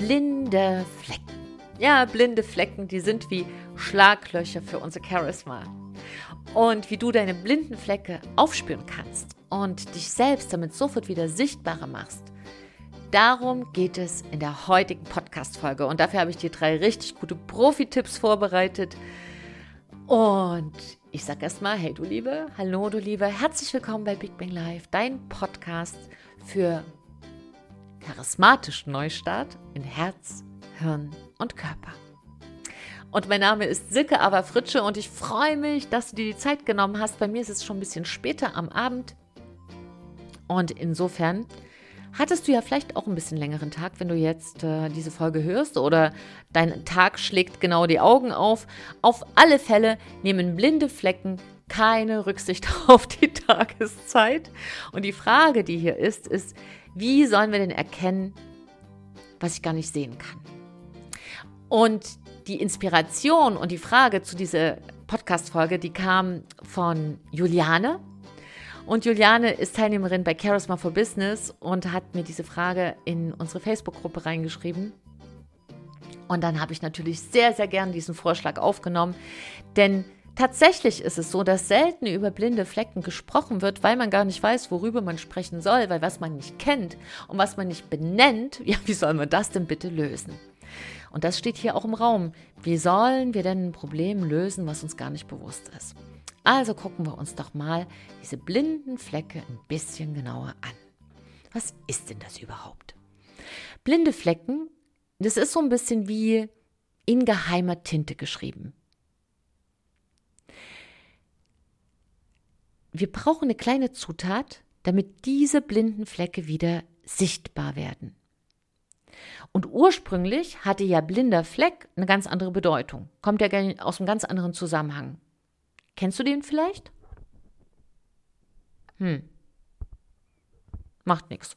blinde Flecken. Ja, blinde Flecken, die sind wie Schlaglöcher für unser Charisma. Und wie du deine blinden Flecke aufspüren kannst und dich selbst damit sofort wieder sichtbarer machst, darum geht es in der heutigen Podcast-Folge. Und dafür habe ich dir drei richtig gute Profi-Tipps vorbereitet. Und ich sage erstmal, hey du Liebe, hallo du Liebe, herzlich willkommen bei Big Bang Live, dein Podcast für charismatischen Neustart in Herz, Hirn und Körper. Und mein Name ist Silke Ava Fritsche und ich freue mich, dass du dir die Zeit genommen hast. Bei mir ist es schon ein bisschen später am Abend. Und insofern hattest du ja vielleicht auch ein bisschen längeren Tag, wenn du jetzt äh, diese Folge hörst oder dein Tag schlägt genau die Augen auf. Auf alle Fälle nehmen blinde Flecken keine Rücksicht auf die Tageszeit. Und die Frage, die hier ist, ist, wie sollen wir denn erkennen, was ich gar nicht sehen kann? Und die Inspiration und die Frage zu dieser Podcast-Folge, die kam von Juliane. Und Juliane ist Teilnehmerin bei Charisma for Business und hat mir diese Frage in unsere Facebook-Gruppe reingeschrieben. Und dann habe ich natürlich sehr, sehr gern diesen Vorschlag aufgenommen, denn Tatsächlich ist es so, dass selten über blinde Flecken gesprochen wird, weil man gar nicht weiß, worüber man sprechen soll, weil was man nicht kennt und was man nicht benennt, ja, wie soll man das denn bitte lösen? Und das steht hier auch im Raum. Wie sollen wir denn ein Problem lösen, was uns gar nicht bewusst ist? Also gucken wir uns doch mal diese blinden Flecke ein bisschen genauer an. Was ist denn das überhaupt? Blinde Flecken, das ist so ein bisschen wie in geheimer Tinte geschrieben. Wir brauchen eine kleine Zutat, damit diese blinden Flecke wieder sichtbar werden. Und ursprünglich hatte ja blinder Fleck eine ganz andere Bedeutung. Kommt ja aus einem ganz anderen Zusammenhang. Kennst du den vielleicht? Hm. Macht nichts.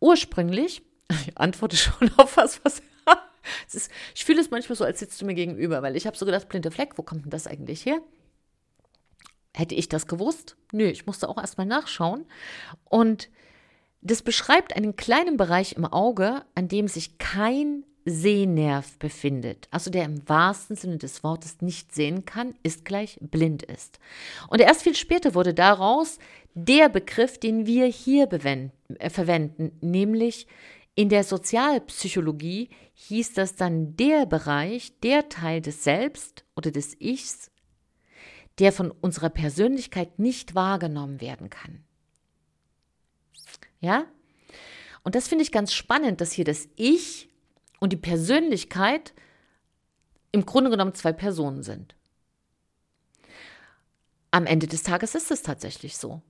Ursprünglich, ich antworte schon auf was, was. ist, ich fühle es manchmal so, als sitzt du mir gegenüber, weil ich habe so gedacht, blinde Fleck, wo kommt denn das eigentlich her? Hätte ich das gewusst? Nö, ich musste auch erstmal nachschauen. Und das beschreibt einen kleinen Bereich im Auge, an dem sich kein Sehnerv befindet, also der im wahrsten Sinne des Wortes nicht sehen kann, ist gleich blind ist. Und erst viel später wurde daraus der Begriff, den wir hier äh, verwenden, nämlich in der Sozialpsychologie hieß das dann der Bereich, der Teil des Selbst oder des Ichs, der von unserer Persönlichkeit nicht wahrgenommen werden kann. Ja? Und das finde ich ganz spannend, dass hier das Ich und die Persönlichkeit im Grunde genommen zwei Personen sind. Am Ende des Tages ist es tatsächlich so.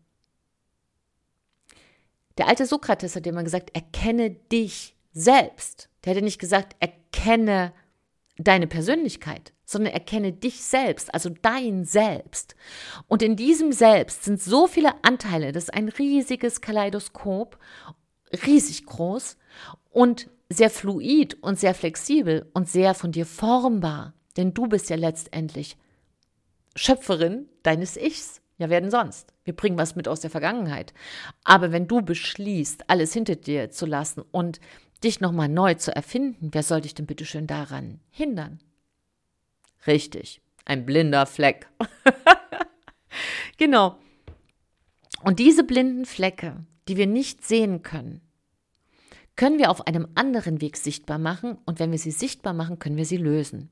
Der alte Sokrates hat immer gesagt, erkenne dich selbst. Der hätte nicht gesagt, erkenne deine Persönlichkeit, sondern erkenne dich selbst, also dein Selbst. Und in diesem Selbst sind so viele Anteile, das ist ein riesiges Kaleidoskop, riesig groß und sehr fluid und sehr flexibel und sehr von dir formbar. Denn du bist ja letztendlich Schöpferin deines Ichs. Ja, werden sonst? Wir bringen was mit aus der Vergangenheit. Aber wenn du beschließt, alles hinter dir zu lassen und dich nochmal neu zu erfinden, wer soll dich denn bitte schön daran hindern? Richtig, ein blinder Fleck. genau. Und diese blinden Flecke, die wir nicht sehen können, können wir auf einem anderen Weg sichtbar machen und wenn wir sie sichtbar machen, können wir sie lösen.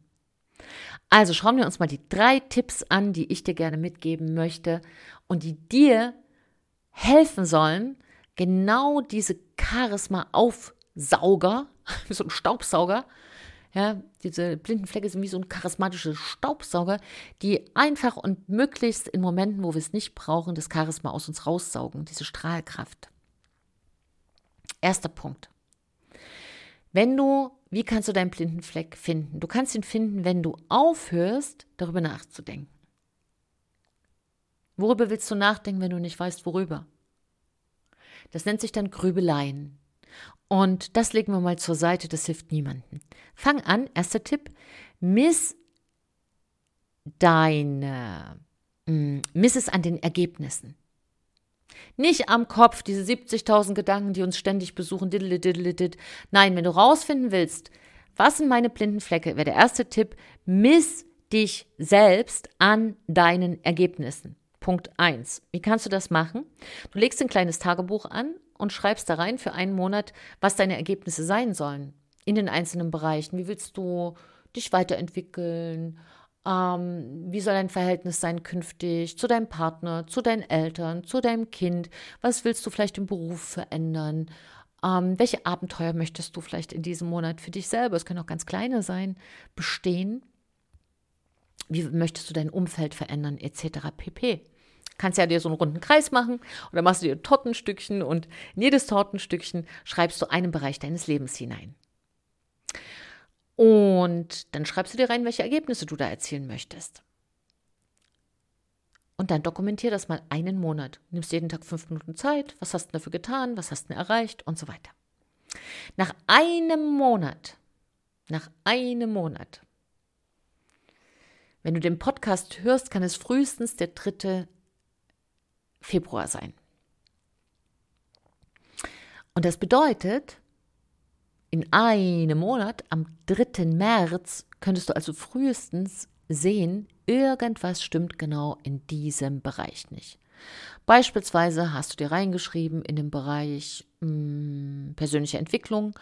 Also schauen wir uns mal die drei Tipps an, die ich dir gerne mitgeben möchte und die dir helfen sollen, genau diese Charisma-Aufsauger, so ein Staubsauger, ja, diese blinden Flecke sind wie so ein charismatischer Staubsauger, die einfach und möglichst in Momenten, wo wir es nicht brauchen, das Charisma aus uns raussaugen, diese Strahlkraft. Erster Punkt. Wenn du, wie kannst du deinen blinden Fleck finden? Du kannst ihn finden, wenn du aufhörst, darüber nachzudenken. Worüber willst du nachdenken, wenn du nicht weißt, worüber? Das nennt sich dann Grübeleien. Und das legen wir mal zur Seite, das hilft niemandem. Fang an, erster Tipp, miss deine, mm, miss es an den Ergebnissen. Nicht am Kopf, diese 70.000 Gedanken, die uns ständig besuchen. Nein, wenn du rausfinden willst, was sind meine blinden Flecke, wäre der erste Tipp, miss dich selbst an deinen Ergebnissen. Punkt 1. Wie kannst du das machen? Du legst ein kleines Tagebuch an und schreibst da rein für einen Monat, was deine Ergebnisse sein sollen in den einzelnen Bereichen. Wie willst du dich weiterentwickeln? Ähm, wie soll dein Verhältnis sein künftig zu deinem Partner, zu deinen Eltern, zu deinem Kind? Was willst du vielleicht im Beruf verändern? Ähm, welche Abenteuer möchtest du vielleicht in diesem Monat für dich selber, es können auch ganz kleine sein, bestehen? Wie möchtest du dein Umfeld verändern, etc. pp. Kannst ja dir so einen runden Kreis machen oder machst du dir Tortenstückchen und in jedes Tortenstückchen schreibst du einen Bereich deines Lebens hinein. Und dann schreibst du dir rein, welche Ergebnisse du da erzielen möchtest. Und dann dokumentier das mal einen Monat. Nimmst jeden Tag fünf Minuten Zeit. Was hast du dafür getan? Was hast du erreicht? Und so weiter. Nach einem Monat, nach einem Monat, wenn du den Podcast hörst, kann es frühestens der 3. Februar sein. Und das bedeutet, in einem Monat, am 3. März, könntest du also frühestens sehen, irgendwas stimmt genau in diesem Bereich nicht. Beispielsweise hast du dir reingeschrieben in den Bereich mh, hm, persönliche Entwicklung,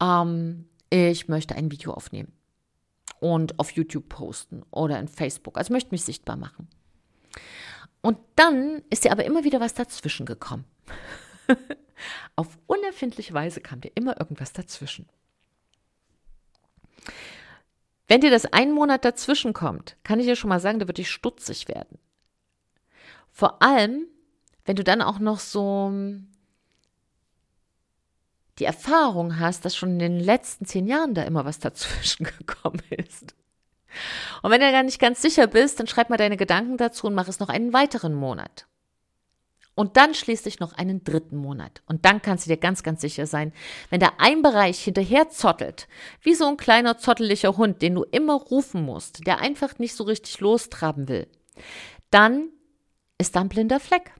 ähm, ich möchte ein Video aufnehmen und auf YouTube posten oder in Facebook. Also möchte mich sichtbar machen. Und dann ist dir aber immer wieder was dazwischen gekommen. Auf unerfindliche Weise kam dir immer irgendwas dazwischen. Wenn dir das einen Monat dazwischen kommt, kann ich dir schon mal sagen, da wird dich stutzig werden. Vor allem, wenn du dann auch noch so hm, die Erfahrung hast, dass schon in den letzten zehn Jahren da immer was dazwischen gekommen ist. Und wenn du gar nicht ganz sicher bist, dann schreib mal deine Gedanken dazu und mach es noch einen weiteren Monat. Und dann schließlich noch einen dritten Monat. Und dann kannst du dir ganz, ganz sicher sein, wenn da ein Bereich hinterher zottelt, wie so ein kleiner zotteliger Hund, den du immer rufen musst, der einfach nicht so richtig lostraben will, dann ist da ein blinder Fleck.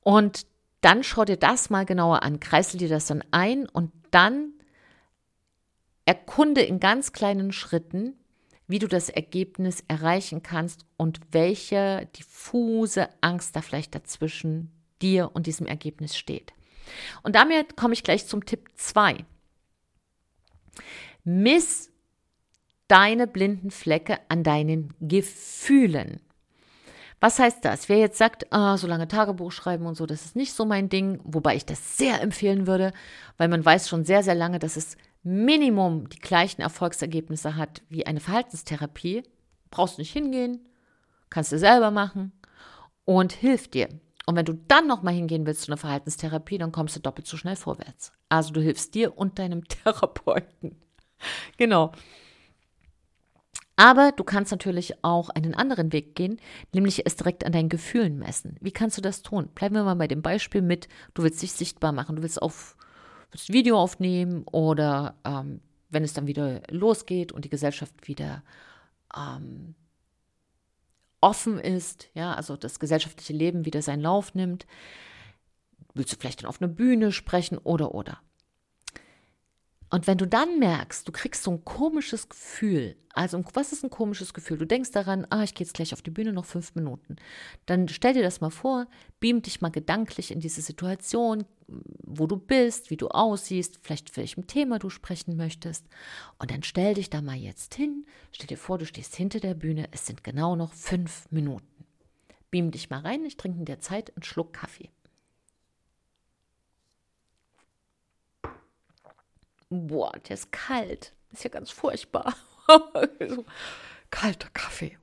Und dann schau dir das mal genauer an, kreisel dir das dann ein und dann erkunde in ganz kleinen Schritten, wie du das Ergebnis erreichen kannst und welche diffuse Angst da vielleicht dazwischen dir und diesem Ergebnis steht. Und damit komme ich gleich zum Tipp 2. Miss deine blinden Flecke an deinen Gefühlen. Was heißt das? Wer jetzt sagt, ah, so lange Tagebuch schreiben und so, das ist nicht so mein Ding, wobei ich das sehr empfehlen würde, weil man weiß schon sehr, sehr lange, dass es Minimum die gleichen Erfolgsergebnisse hat wie eine Verhaltenstherapie, brauchst du nicht hingehen, kannst du selber machen und hilft dir. Und wenn du dann nochmal hingehen willst zu einer Verhaltenstherapie, dann kommst du doppelt so schnell vorwärts. Also du hilfst dir und deinem Therapeuten. genau. Aber du kannst natürlich auch einen anderen Weg gehen, nämlich es direkt an deinen Gefühlen messen. Wie kannst du das tun? Bleiben wir mal bei dem Beispiel mit, du willst dich sichtbar machen, du willst auf willst Video aufnehmen oder ähm, wenn es dann wieder losgeht und die Gesellschaft wieder ähm, offen ist, ja, also das gesellschaftliche Leben wieder seinen Lauf nimmt, willst du vielleicht dann auf einer Bühne sprechen oder oder. Und wenn du dann merkst, du kriegst so ein komisches Gefühl, also was ist ein komisches Gefühl? Du denkst daran, ah, ich gehe jetzt gleich auf die Bühne, noch fünf Minuten. Dann stell dir das mal vor, beam dich mal gedanklich in diese Situation, wo du bist, wie du aussiehst, vielleicht welchem Thema du sprechen möchtest. Und dann stell dich da mal jetzt hin, stell dir vor, du stehst hinter der Bühne, es sind genau noch fünf Minuten. Beam dich mal rein, ich trinke in der Zeit einen Schluck Kaffee. boah, der ist kalt. Ist ja ganz furchtbar. Kalter Kaffee.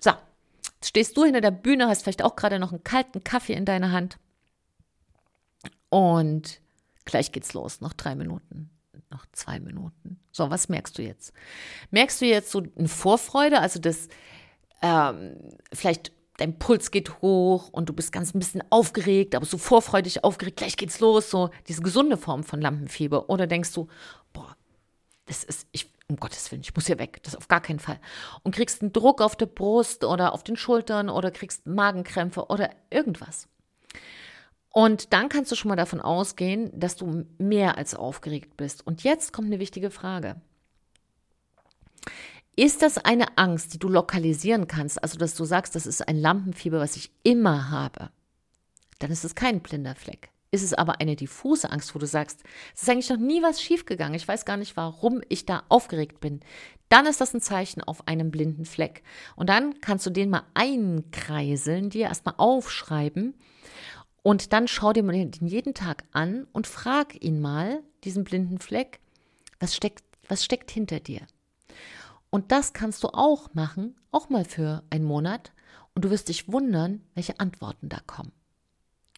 So, stehst du hinter der Bühne, hast vielleicht auch gerade noch einen kalten Kaffee in deiner Hand. Und gleich geht's los. Noch drei Minuten, noch zwei Minuten. So, was merkst du jetzt? Merkst du jetzt so eine Vorfreude, also das ähm, vielleicht dein Puls geht hoch und du bist ganz ein bisschen aufgeregt, aber so vorfreudig aufgeregt, gleich geht's los, so diese gesunde Form von Lampenfieber. Oder denkst du, boah, das ist, ich um Gottes Willen, ich muss hier weg, das auf gar keinen Fall. Und kriegst einen Druck auf der Brust oder auf den Schultern oder kriegst Magenkrämpfe oder irgendwas. Und dann kannst du schon mal davon ausgehen, dass du mehr als aufgeregt bist. Und jetzt kommt eine wichtige Frage. Ist das eine Angst, die du lokalisieren kannst, also dass du sagst, das ist ein Lampenfieber, was ich immer habe? Dann ist es kein blinder Fleck. Ist es aber eine diffuse Angst, wo du sagst, es ist eigentlich noch nie was schiefgegangen, ich weiß gar nicht, warum ich da aufgeregt bin, dann ist das ein Zeichen auf einem blinden Fleck. Und dann kannst du den mal einkreiseln, dir erstmal aufschreiben und dann schau dir mal den jeden Tag an und frag ihn mal, diesen blinden Fleck, was steckt, was steckt hinter dir? Und das kannst du auch machen, auch mal für einen Monat. Und du wirst dich wundern, welche Antworten da kommen.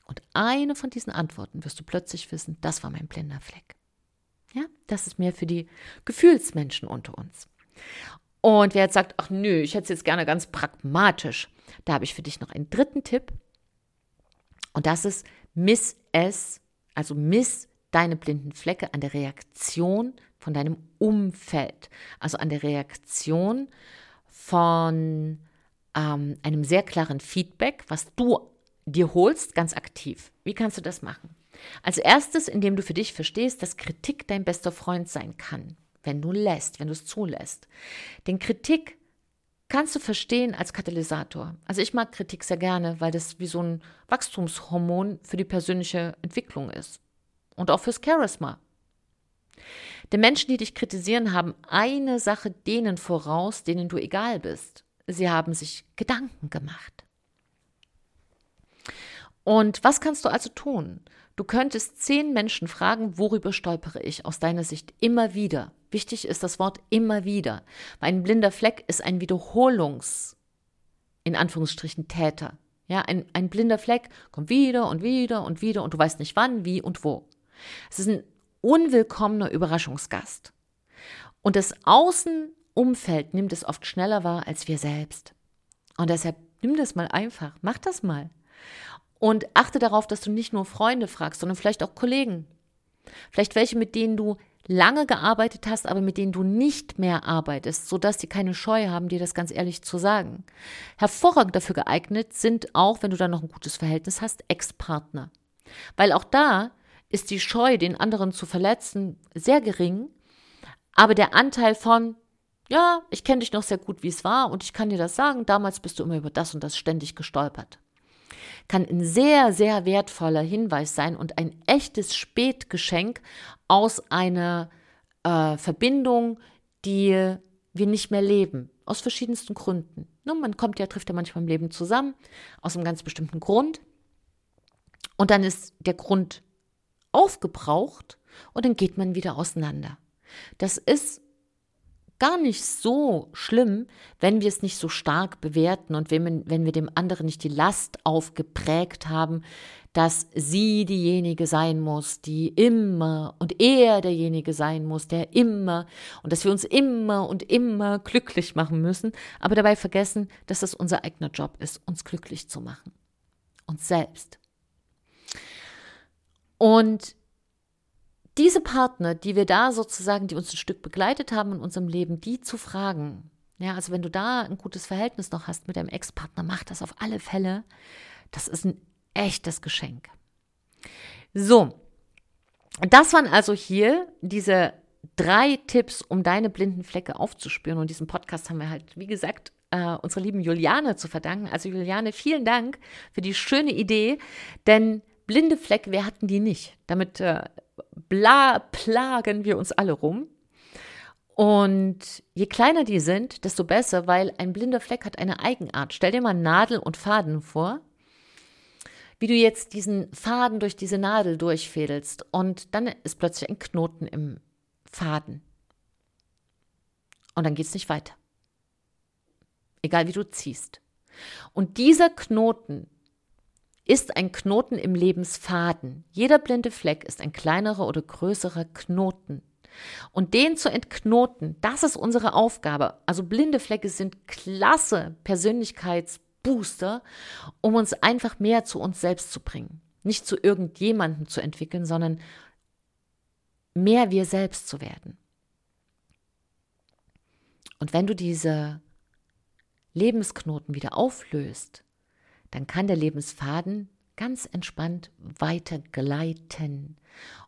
Und eine von diesen Antworten wirst du plötzlich wissen, das war mein blinder Fleck. Ja, das ist mehr für die Gefühlsmenschen unter uns. Und wer jetzt sagt, ach nö, ich hätte es jetzt gerne ganz pragmatisch, da habe ich für dich noch einen dritten Tipp. Und das ist, miss es, also miss deine blinden Flecke an der Reaktion von deinem Umfeld, also an der Reaktion von ähm, einem sehr klaren Feedback, was du dir holst, ganz aktiv. Wie kannst du das machen? Als erstes, indem du für dich verstehst, dass Kritik dein bester Freund sein kann, wenn du lässt, wenn du es zulässt. Denn Kritik kannst du verstehen als Katalysator. Also ich mag Kritik sehr gerne, weil das wie so ein Wachstumshormon für die persönliche Entwicklung ist. Und auch fürs Charisma. Denn Menschen, die dich kritisieren, haben eine Sache denen voraus, denen du egal bist. Sie haben sich Gedanken gemacht. Und was kannst du also tun? Du könntest zehn Menschen fragen, worüber stolpere ich aus deiner Sicht immer wieder? Wichtig ist das Wort immer wieder. Ein blinder Fleck ist ein Wiederholungs, in Anführungsstrichen, Täter. Ja, ein, ein blinder Fleck kommt wieder und wieder und wieder und du weißt nicht wann, wie und wo. Es ist ein unwillkommener Überraschungsgast. Und das Außenumfeld nimmt es oft schneller wahr als wir selbst. Und deshalb nimm das mal einfach, mach das mal. Und achte darauf, dass du nicht nur Freunde fragst, sondern vielleicht auch Kollegen. Vielleicht welche, mit denen du lange gearbeitet hast, aber mit denen du nicht mehr arbeitest, sodass sie keine Scheu haben, dir das ganz ehrlich zu sagen. Hervorragend dafür geeignet sind auch, wenn du da noch ein gutes Verhältnis hast, Ex-Partner. Weil auch da ist die Scheu, den anderen zu verletzen, sehr gering. Aber der Anteil von, ja, ich kenne dich noch sehr gut, wie es war und ich kann dir das sagen, damals bist du immer über das und das ständig gestolpert, kann ein sehr, sehr wertvoller Hinweis sein und ein echtes Spätgeschenk aus einer äh, Verbindung, die wir nicht mehr leben, aus verschiedensten Gründen. Ne, man kommt ja, trifft ja manchmal im Leben zusammen, aus einem ganz bestimmten Grund. Und dann ist der Grund aufgebraucht und dann geht man wieder auseinander. Das ist gar nicht so schlimm, wenn wir es nicht so stark bewerten und wenn, wenn wir dem anderen nicht die Last aufgeprägt haben, dass sie diejenige sein muss, die immer und er derjenige sein muss, der immer und dass wir uns immer und immer glücklich machen müssen, aber dabei vergessen, dass das unser eigener Job ist, uns glücklich zu machen. Uns selbst. Und diese Partner, die wir da sozusagen, die uns ein Stück begleitet haben in unserem Leben, die zu fragen, ja, also wenn du da ein gutes Verhältnis noch hast mit deinem Ex-Partner, mach das auf alle Fälle. Das ist ein echtes Geschenk. So, das waren also hier diese drei Tipps, um deine blinden Flecke aufzuspüren. Und diesen Podcast haben wir halt, wie gesagt, äh, unserer lieben Juliane zu verdanken. Also Juliane, vielen Dank für die schöne Idee, denn Blinde Fleck, wer hatten die nicht? Damit äh, bla, plagen wir uns alle rum. Und je kleiner die sind, desto besser, weil ein blinder Fleck hat eine Eigenart. Stell dir mal Nadel und Faden vor, wie du jetzt diesen Faden durch diese Nadel durchfädelst und dann ist plötzlich ein Knoten im Faden. Und dann geht es nicht weiter. Egal wie du ziehst. Und dieser Knoten ist ein Knoten im Lebensfaden. Jeder blinde Fleck ist ein kleinerer oder größerer Knoten. Und den zu entknoten, das ist unsere Aufgabe. Also blinde Flecke sind klasse Persönlichkeitsbooster, um uns einfach mehr zu uns selbst zu bringen. Nicht zu irgendjemandem zu entwickeln, sondern mehr wir selbst zu werden. Und wenn du diese Lebensknoten wieder auflöst, dann kann der Lebensfaden ganz entspannt weiter gleiten.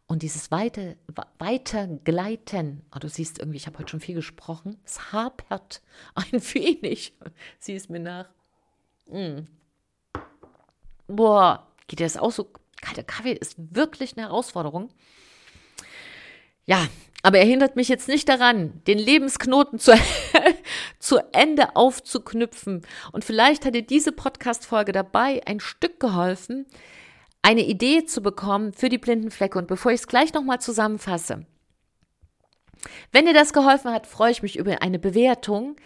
Und dieses weite, weiter gleiten, oh, du siehst irgendwie, ich habe heute schon viel gesprochen, es hapert ein wenig. Sieh es mir nach. Mm. Boah, geht dir das auch so? Kalter Kaffee ist wirklich eine Herausforderung. Ja, aber er hindert mich jetzt nicht daran, den Lebensknoten zu, zu Ende aufzuknüpfen. Und vielleicht hat dir diese Podcast-Folge dabei ein Stück geholfen, eine Idee zu bekommen für die blinden Flecke. Und bevor ich es gleich nochmal zusammenfasse, wenn dir das geholfen hat, freue ich mich über eine Bewertung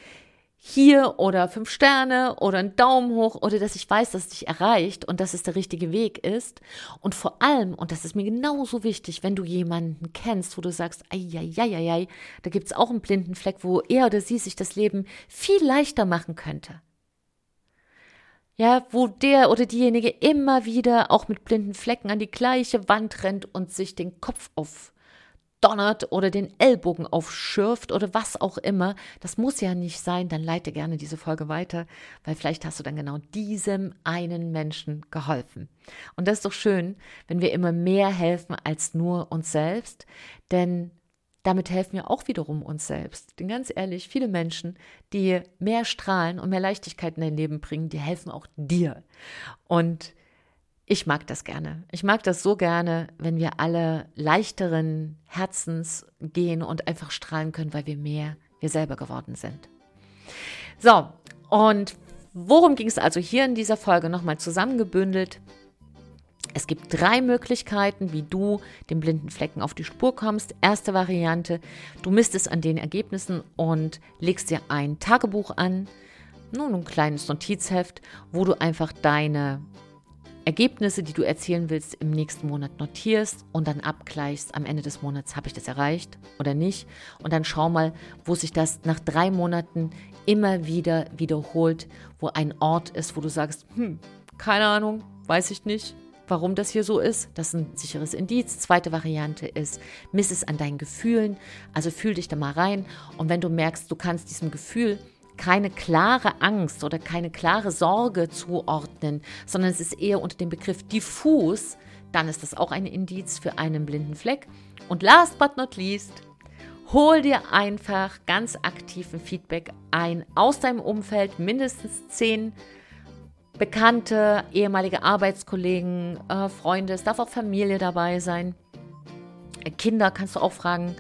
hier oder fünf Sterne oder einen Daumen hoch oder dass ich weiß, dass es dich erreicht und dass es der richtige Weg ist. Und vor allem, und das ist mir genauso wichtig, wenn du jemanden kennst, wo du sagst, ei, da gibt es auch einen blinden Fleck, wo er oder sie sich das Leben viel leichter machen könnte. Ja, wo der oder diejenige immer wieder auch mit blinden Flecken an die gleiche Wand rennt und sich den Kopf auf donnert oder den Ellbogen aufschürft oder was auch immer. Das muss ja nicht sein, dann leite gerne diese Folge weiter, weil vielleicht hast du dann genau diesem einen Menschen geholfen. Und das ist doch schön, wenn wir immer mehr helfen als nur uns selbst, denn damit helfen wir auch wiederum uns selbst. Denn ganz ehrlich, viele Menschen, die mehr strahlen und mehr Leichtigkeit in dein Leben bringen, die helfen auch dir. Und ich mag das gerne. Ich mag das so gerne, wenn wir alle leichteren Herzens gehen und einfach strahlen können, weil wir mehr wir selber geworden sind. So, und worum ging es also hier in dieser Folge nochmal zusammengebündelt? Es gibt drei Möglichkeiten, wie du dem blinden Flecken auf die Spur kommst. Erste Variante, du misst es an den Ergebnissen und legst dir ein Tagebuch an, nun ein kleines Notizheft, wo du einfach deine Ergebnisse, die du erzielen willst, im nächsten Monat notierst und dann abgleichst am Ende des Monats, habe ich das erreicht oder nicht. Und dann schau mal, wo sich das nach drei Monaten immer wieder wiederholt, wo ein Ort ist, wo du sagst, hm, keine Ahnung, weiß ich nicht, warum das hier so ist. Das ist ein sicheres Indiz. Zweite Variante ist, miss es an deinen Gefühlen. Also fühl dich da mal rein. Und wenn du merkst, du kannst diesem Gefühl keine klare Angst oder keine klare Sorge zuordnen, sondern es ist eher unter dem Begriff diffus, dann ist das auch ein Indiz für einen blinden Fleck. Und last but not least, hol dir einfach ganz aktiven Feedback ein aus deinem Umfeld, mindestens zehn Bekannte, ehemalige Arbeitskollegen, äh, Freunde, es darf auch Familie dabei sein. Kinder kannst du auch fragen,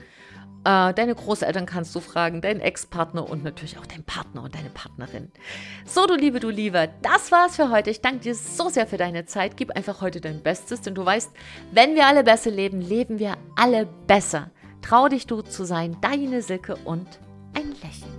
äh, deine Großeltern kannst du fragen, deinen Ex-Partner und natürlich auch deinen Partner und deine Partnerin. So, du Liebe, du Lieber, das war's für heute. Ich danke dir so sehr für deine Zeit. Gib einfach heute dein Bestes, denn du weißt, wenn wir alle besser leben, leben wir alle besser. Trau dich, du zu sein, deine Silke und ein Lächeln.